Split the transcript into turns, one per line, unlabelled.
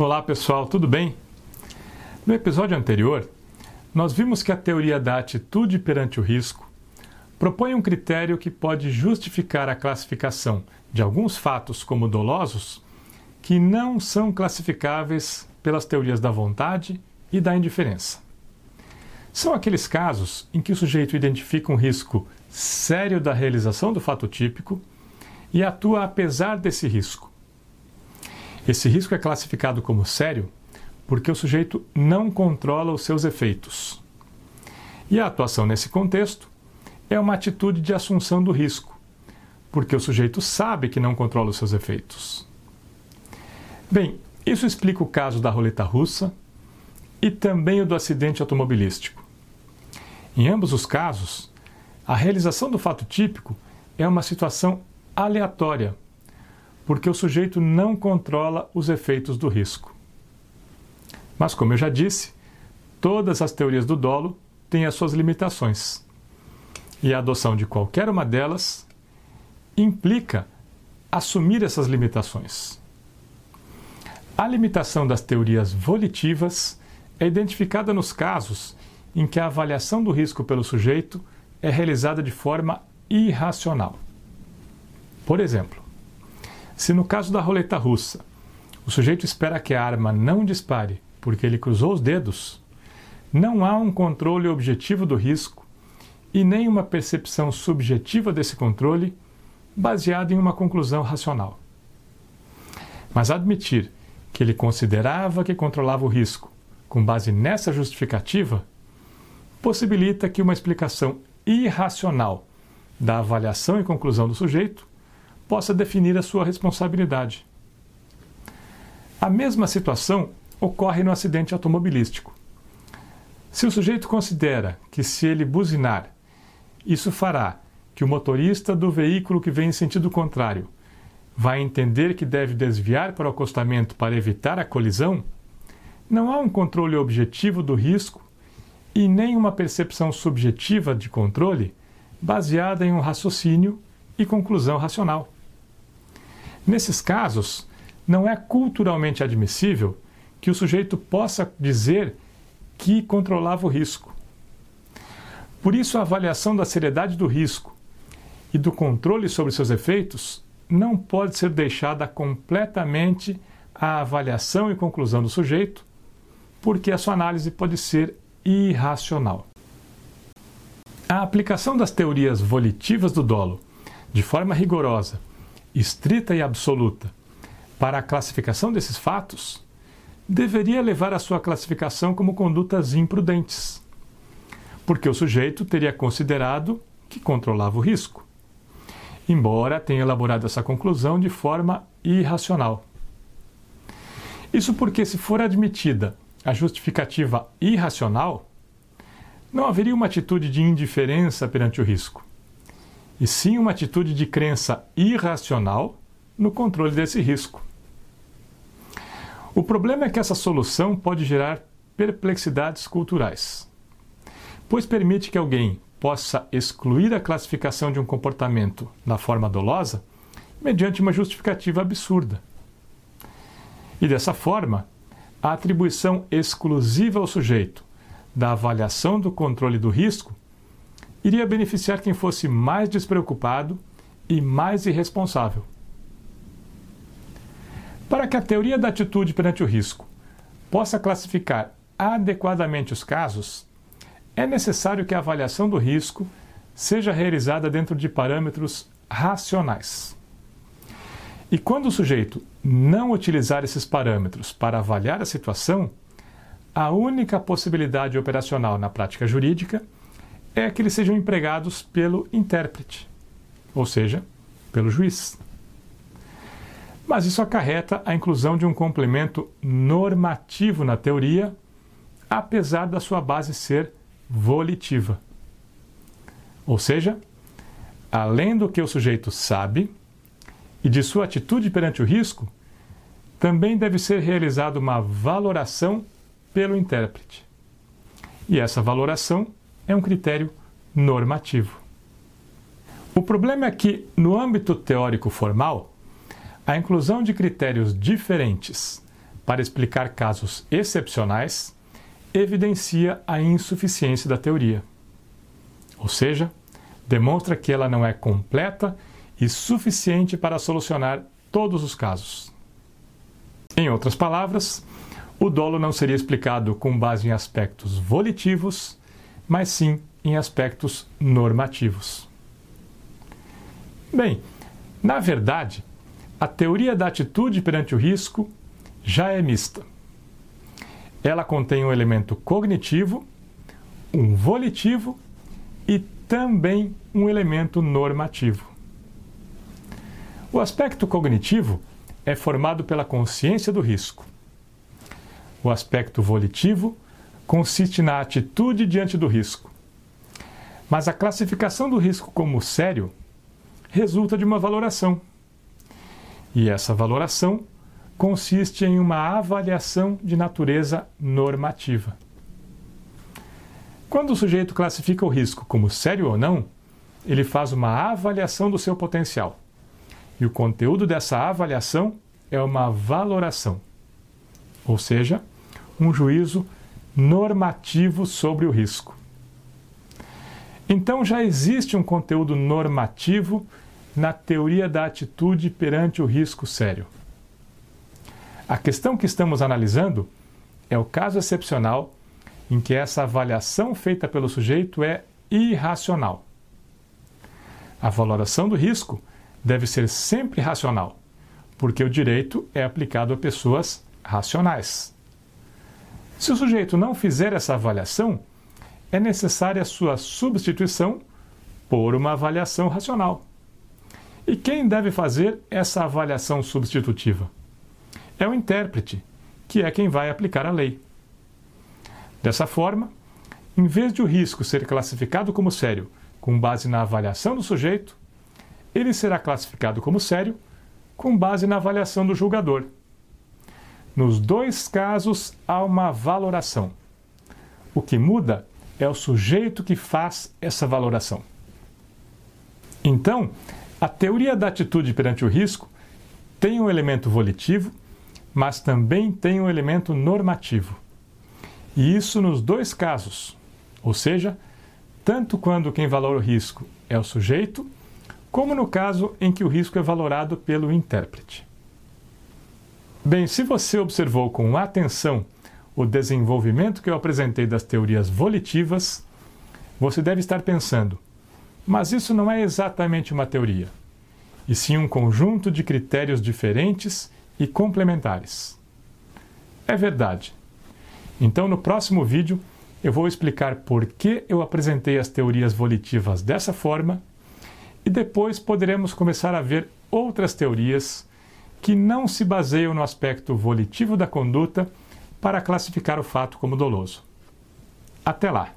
Olá pessoal, tudo bem? No episódio anterior, nós vimos que a teoria da atitude perante o risco propõe um critério que pode justificar a classificação de alguns fatos como dolosos que não são classificáveis pelas teorias da vontade e da indiferença. São aqueles casos em que o sujeito identifica um risco sério da realização do fato típico e atua apesar desse risco. Esse risco é classificado como sério porque o sujeito não controla os seus efeitos. E a atuação nesse contexto é uma atitude de assunção do risco, porque o sujeito sabe que não controla os seus efeitos. Bem, isso explica o caso da roleta russa e também o do acidente automobilístico. Em ambos os casos, a realização do fato típico é uma situação aleatória, porque o sujeito não controla os efeitos do risco. Mas, como eu já disse, todas as teorias do dolo têm as suas limitações. E a adoção de qualquer uma delas implica assumir essas limitações. A limitação das teorias volitivas é identificada nos casos em que a avaliação do risco pelo sujeito é realizada de forma irracional. Por exemplo, se no caso da roleta russa o sujeito espera que a arma não dispare porque ele cruzou os dedos, não há um controle objetivo do risco e nem uma percepção subjetiva desse controle baseada em uma conclusão racional. Mas admitir que ele considerava que controlava o risco com base nessa justificativa possibilita que uma explicação irracional da avaliação e conclusão do sujeito possa definir a sua responsabilidade. A mesma situação ocorre no acidente automobilístico. Se o sujeito considera que, se ele buzinar, isso fará que o motorista do veículo que vem em sentido contrário vai entender que deve desviar para o acostamento para evitar a colisão, não há um controle objetivo do risco e nem uma percepção subjetiva de controle baseada em um raciocínio e conclusão racional. Nesses casos, não é culturalmente admissível que o sujeito possa dizer que controlava o risco. Por isso, a avaliação da seriedade do risco e do controle sobre seus efeitos não pode ser deixada completamente à avaliação e conclusão do sujeito, porque a sua análise pode ser irracional. A aplicação das teorias volitivas do dolo, de forma rigorosa, estrita e absoluta, para a classificação desses fatos, deveria levar a sua classificação como condutas imprudentes, porque o sujeito teria considerado que controlava o risco, embora tenha elaborado essa conclusão de forma irracional. Isso porque, se for admitida a justificativa irracional, não haveria uma atitude de indiferença perante o risco, e sim uma atitude de crença irracional no controle desse risco. O problema é que essa solução pode gerar perplexidades culturais, pois permite que alguém possa excluir a classificação de um comportamento na forma dolosa mediante uma justificativa absurda. E dessa forma, a atribuição exclusiva ao sujeito da avaliação do controle do risco iria beneficiar quem fosse mais despreocupado e mais irresponsável. Para que a teoria da atitude perante o risco possa classificar adequadamente os casos, é necessário que a avaliação do risco seja realizada dentro de parâmetros racionais. E quando o sujeito não utilizar esses parâmetros para avaliar a situação, a única possibilidade operacional na prática jurídica é que eles sejam empregados pelo intérprete, ou seja, pelo juiz. Mas isso acarreta a inclusão de um complemento normativo na teoria, apesar da sua base ser volitiva. Ou seja, além do que o sujeito sabe e de sua atitude perante o risco, também deve ser realizada uma valoração pelo intérprete. E essa valoração é um critério normativo. O problema é que, no âmbito teórico formal, a inclusão de critérios diferentes para explicar casos excepcionais, evidencia a insuficiência da teoria. Ou seja, demonstra que ela não é completa e suficiente para solucionar todos os casos. Em outras palavras, o dolo não seria explicado com base em aspectos volitivos, mas sim em aspectos normativos. Bem, na verdade, a teoria da atitude perante o risco já é mista. Ela contém um elemento cognitivo, um volitivo e também um elemento normativo. O aspecto cognitivo é formado pela consciência do risco. O aspecto volitivo consiste na atitude diante do risco. Mas a classificação do risco como sério resulta de uma valoração. E essa valoração consiste em uma avaliação de natureza normativa. Quando o sujeito classifica o risco como sério ou não, ele faz uma avaliação do seu potencial. E o conteúdo dessa avaliação é uma valoração, ou seja, um juízo normativo sobre o risco. Então já existe um conteúdo normativo na teoria da atitude perante o risco sério. A questão que estamos analisando é o caso excepcional em que essa avaliação feita pelo sujeito é irracional. A valoração do risco deve ser sempre racional, porque o direito é aplicado a pessoas racionais. Se o sujeito não fizer essa avaliação, é necessária sua substituição por uma avaliação racional. E quem deve fazer essa avaliação substitutiva? É o intérprete, que é quem vai aplicar a lei. Dessa forma, em vez de o risco ser classificado como sério com base na avaliação do sujeito, ele será classificado como sério com base na avaliação do julgador. Nos dois casos, há uma valoração. O que muda é o sujeito que faz essa valoração. Então, a teoria da atitude perante o risco tem um elemento volitivo, mas também tem um elemento normativo. E isso nos dois casos, ou seja, tanto quando quem valora o risco é o sujeito, como no caso em que o risco é valorado pelo intérprete. Bem, se você observou com atenção o desenvolvimento que eu apresentei das teorias volitivas, você deve estar pensando: mas isso não é exatamente uma teoria, e sim um conjunto de critérios diferentes e complementares. É verdade. Então, no próximo vídeo, eu vou explicar por que eu apresentei as teorias volitivas dessa forma e depois poderemos começar a ver outras teorias que não se baseiam no aspecto volitivo da conduta para classificar o fato como doloso. Até lá!